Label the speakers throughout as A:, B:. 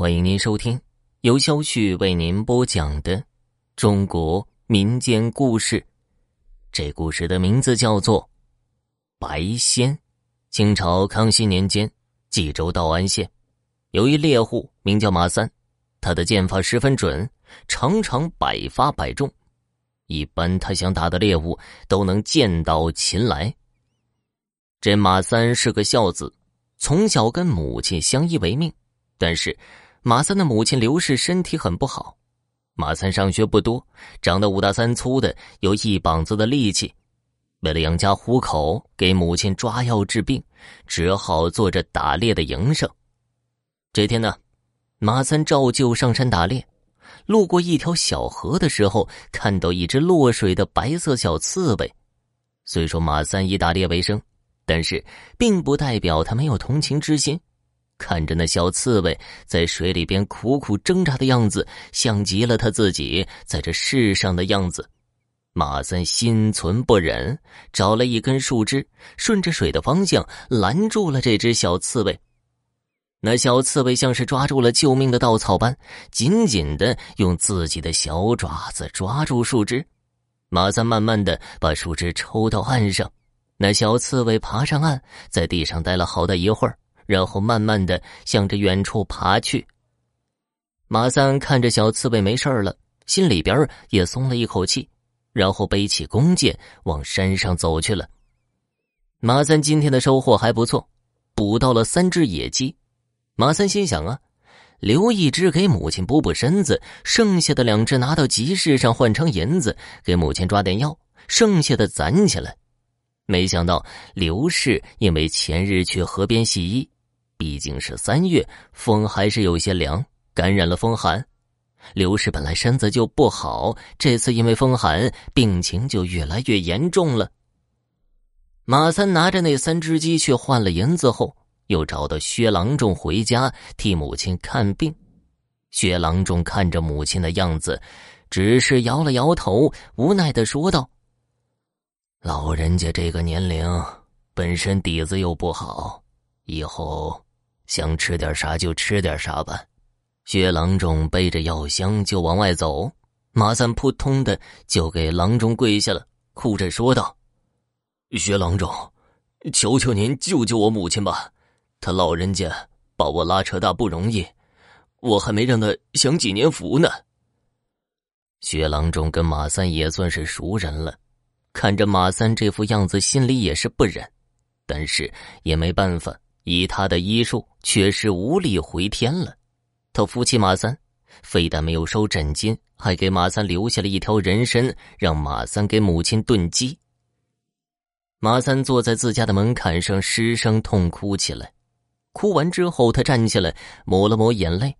A: 欢迎您收听由肖旭为您播讲的中国民间故事。这故事的名字叫做《白仙》。清朝康熙年间，冀州道安县有一猎户，名叫马三，他的剑法十分准，常常百发百中。一般他想打的猎物都能见到擒来。这马三是个孝子，从小跟母亲相依为命，但是。马三的母亲刘氏身体很不好，马三上学不多，长得五大三粗的，有一膀子的力气。为了养家糊口，给母亲抓药治病，只好做着打猎的营生。这天呢，马三照旧上山打猎，路过一条小河的时候，看到一只落水的白色小刺猬。虽说马三以打猎为生，但是并不代表他没有同情之心。看着那小刺猬在水里边苦苦挣扎的样子，像极了他自己在这世上的样子。马三心存不忍，找了一根树枝，顺着水的方向拦住了这只小刺猬。那小刺猬像是抓住了救命的稻草般，紧紧的用自己的小爪子抓住树枝。马三慢慢的把树枝抽到岸上，那小刺猬爬上岸，在地上待了好大一会儿。然后慢慢的向着远处爬去。马三看着小刺猬没事了，心里边也松了一口气，然后背起弓箭往山上走去了。马三今天的收获还不错，捕到了三只野鸡。马三心想啊，留一只给母亲补补身子，剩下的两只拿到集市上换成银子，给母亲抓点药，剩下的攒起来。没想到刘氏因为前日去河边洗衣。毕竟是三月，风还是有些凉，感染了风寒。刘氏本来身子就不好，这次因为风寒，病情就越来越严重了。马三拿着那三只鸡去换了银子后，又找到薛郎中回家替母亲看病。薛郎中看着母亲的样子，只是摇了摇头，无奈的说道：“老人家这个年龄，本身底子又不好，以后……”想吃点啥就吃点啥吧。薛郎中背着药箱就往外走，马三扑通的就给郎中跪下了，哭着说道：“薛郎中，求求您救救我母亲吧！他老人家把我拉扯大不容易，我还没让他享几年福呢。”薛郎中跟马三也算是熟人了，看着马三这副样子，心里也是不忍，但是也没办法。以他的医术，确实无力回天了。他扶起马三，非但没有收诊金，还给马三留下了一条人参，让马三给母亲炖鸡。马三坐在自家的门槛上，失声痛哭起来。哭完之后，他站起来，抹了抹眼泪，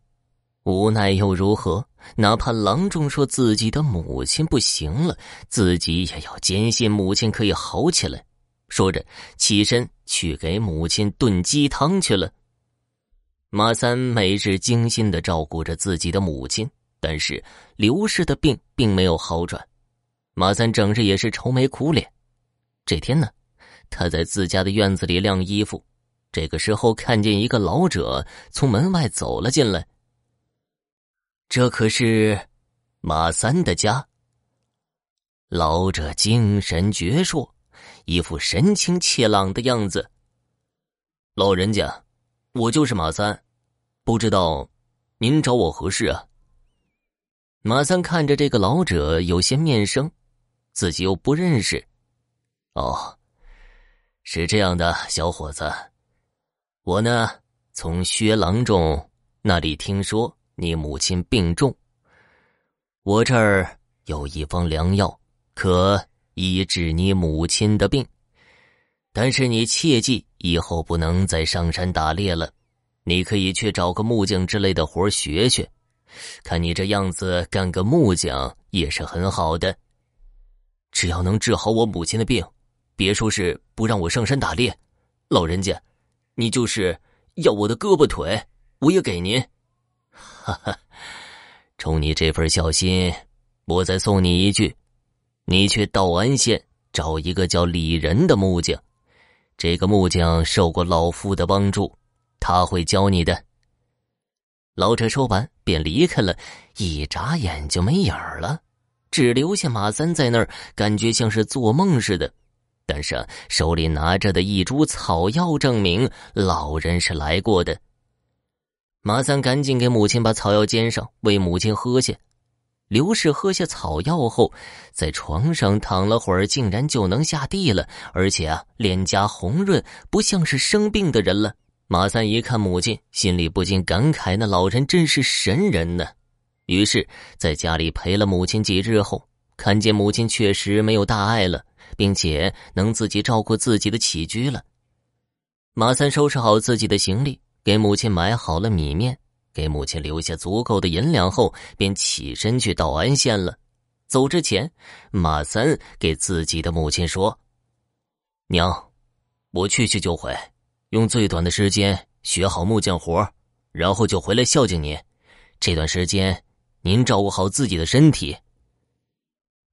A: 无奈又如何？哪怕郎中说自己的母亲不行了，自己也要坚信母亲可以好起来。说着，起身去给母亲炖鸡汤去了。马三每日精心的照顾着自己的母亲，但是刘氏的病并没有好转。马三整日也是愁眉苦脸。这天呢，他在自家的院子里晾衣服，这个时候看见一个老者从门外走了进来。这可是马三的家。老者精神矍铄。一副神清气朗的样子。老人家，我就是马三，不知道您找我何事啊？马三看着这个老者有些面生，自己又不认识。哦，是这样的，小伙子，我呢从薛郎中那里听说你母亲病重，我这儿有一方良药，可。医治你母亲的病，但是你切记以后不能再上山打猎了。你可以去找个木匠之类的活学学，看你这样子干个木匠也是很好的。只要能治好我母亲的病，别说是不让我上山打猎，老人家，你就是要我的胳膊腿，我也给您。哈哈，冲你这份孝心，我再送你一句。你去道安县找一个叫李仁的木匠，这个木匠受过老夫的帮助，他会教你的。老者说完便离开了，一眨眼就没影儿了，只留下马三在那儿，感觉像是做梦似的。但是手里拿着的一株草药证明老人是来过的。马三赶紧给母亲把草药煎上，为母亲喝下。刘氏喝下草药后，在床上躺了会儿，竟然就能下地了，而且啊，脸颊红润，不像是生病的人了。马三一看母亲，心里不禁感慨：那老人真是神人呢。于是，在家里陪了母亲几日后，看见母亲确实没有大碍了，并且能自己照顾自己的起居了。马三收拾好自己的行李，给母亲买好了米面，给母亲留下足够的银两后，便起身去道安县了。走之前，马三给自己的母亲说：“娘，我去去就回。”用最短的时间学好木匠活，然后就回来孝敬您。这段时间，您照顾好自己的身体。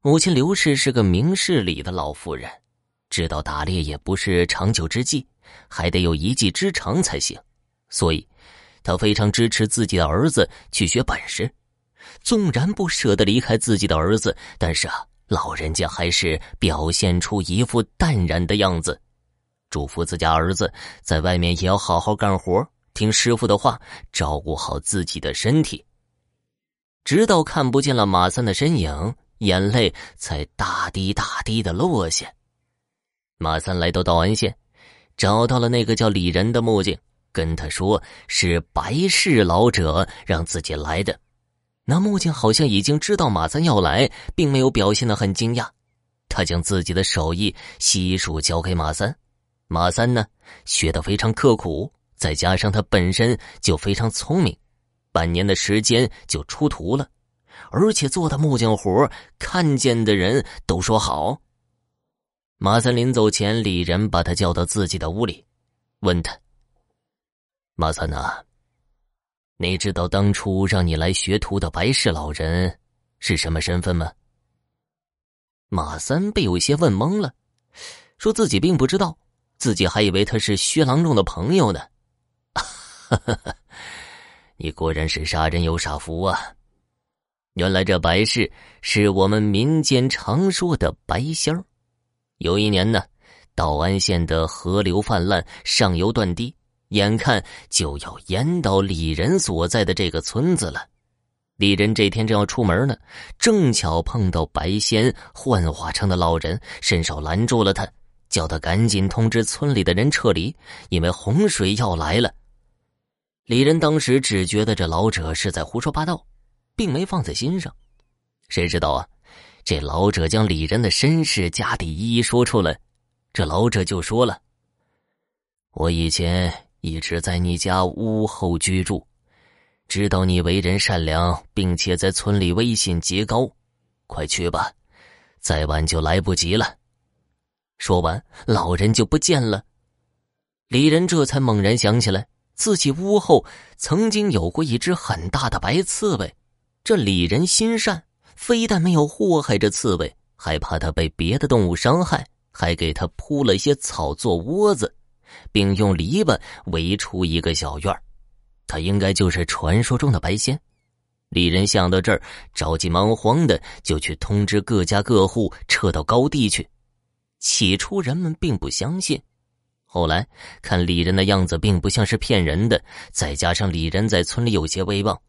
A: 母亲刘氏是个明事理的老妇人，知道打猎也不是长久之计，还得有一技之长才行，所以他非常支持自己的儿子去学本事。纵然不舍得离开自己的儿子，但是啊，老人家还是表现出一副淡然的样子。嘱咐自家儿子在外面也要好好干活，听师傅的话，照顾好自己的身体。直到看不见了马三的身影，眼泪才大滴大滴的落下。马三来到道安县，找到了那个叫李仁的木匠，跟他说是白氏老者让自己来的。那木匠好像已经知道马三要来，并没有表现的很惊讶，他将自己的手艺悉数交给马三。马三呢，学的非常刻苦，再加上他本身就非常聪明，半年的时间就出徒了，而且做的木匠活，看见的人都说好。马三临走前，李仁把他叫到自己的屋里，问他：“马三呐，你知道当初让你来学徒的白氏老人是什么身份吗？”马三被有些问懵了，说自己并不知道。自己还以为他是薛郎中的朋友呢，你果然是杀人有傻福啊！原来这白氏是我们民间常说的白仙儿。有一年呢，道安县的河流泛滥，上游断堤，眼看就要淹到李仁所在的这个村子了。李仁这天正要出门呢，正巧碰到白仙幻化成的老人，伸手拦住了他。叫他赶紧通知村里的人撤离，因为洪水要来了。李仁当时只觉得这老者是在胡说八道，并没放在心上。谁知道啊，这老者将李仁的身世家底一一说出来。这老者就说了：“我以前一直在你家屋后居住，知道你为人善良，并且在村里威信极高。快去吧，再晚就来不及了。”说完，老人就不见了。李仁这才猛然想起来，自己屋后曾经有过一只很大的白刺猬。这李仁心善，非但没有祸害这刺猬，还怕它被别的动物伤害，还给它铺了一些草做窝子，并用篱笆围出一个小院他应该就是传说中的白仙。李仁想到这儿，着急忙慌的就去通知各家各户撤到高地去。起初人们并不相信，后来看李仁的样子并不像是骗人的，再加上李仁在村里有些威望，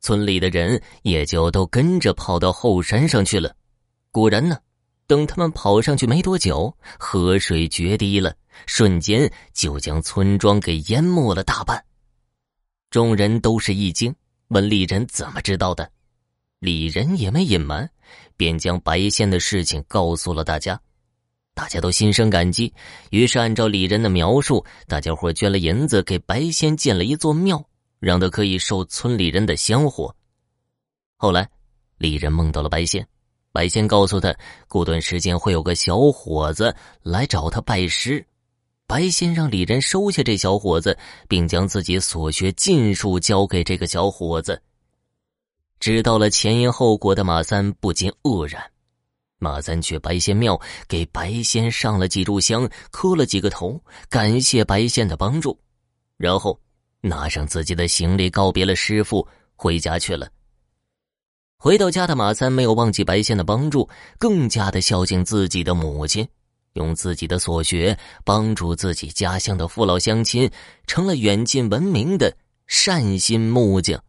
A: 村里的人也就都跟着跑到后山上去了。果然呢，等他们跑上去没多久，河水决堤了，瞬间就将村庄给淹没了大半。众人都是一惊，问李仁怎么知道的。李仁也没隐瞒，便将白仙的事情告诉了大家。大家都心生感激，于是按照李仁的描述，大家伙捐了银子给白仙建了一座庙，让他可以受村里人的香火。后来，李仁梦到了白仙，白仙告诉他，过段时间会有个小伙子来找他拜师。白仙让李仁收下这小伙子，并将自己所学尽数交给这个小伙子。知道了前因后果的马三不禁愕然。马三去白仙庙，给白仙上了几炷香，磕了几个头，感谢白仙的帮助。然后，拿上自己的行李，告别了师傅，回家去了。回到家的马三没有忘记白仙的帮助，更加的孝敬自己的母亲，用自己的所学帮助自己家乡的父老乡亲，成了远近闻名的善心木匠。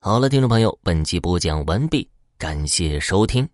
A: 好了，听众朋友，本集播讲完毕，感谢收听。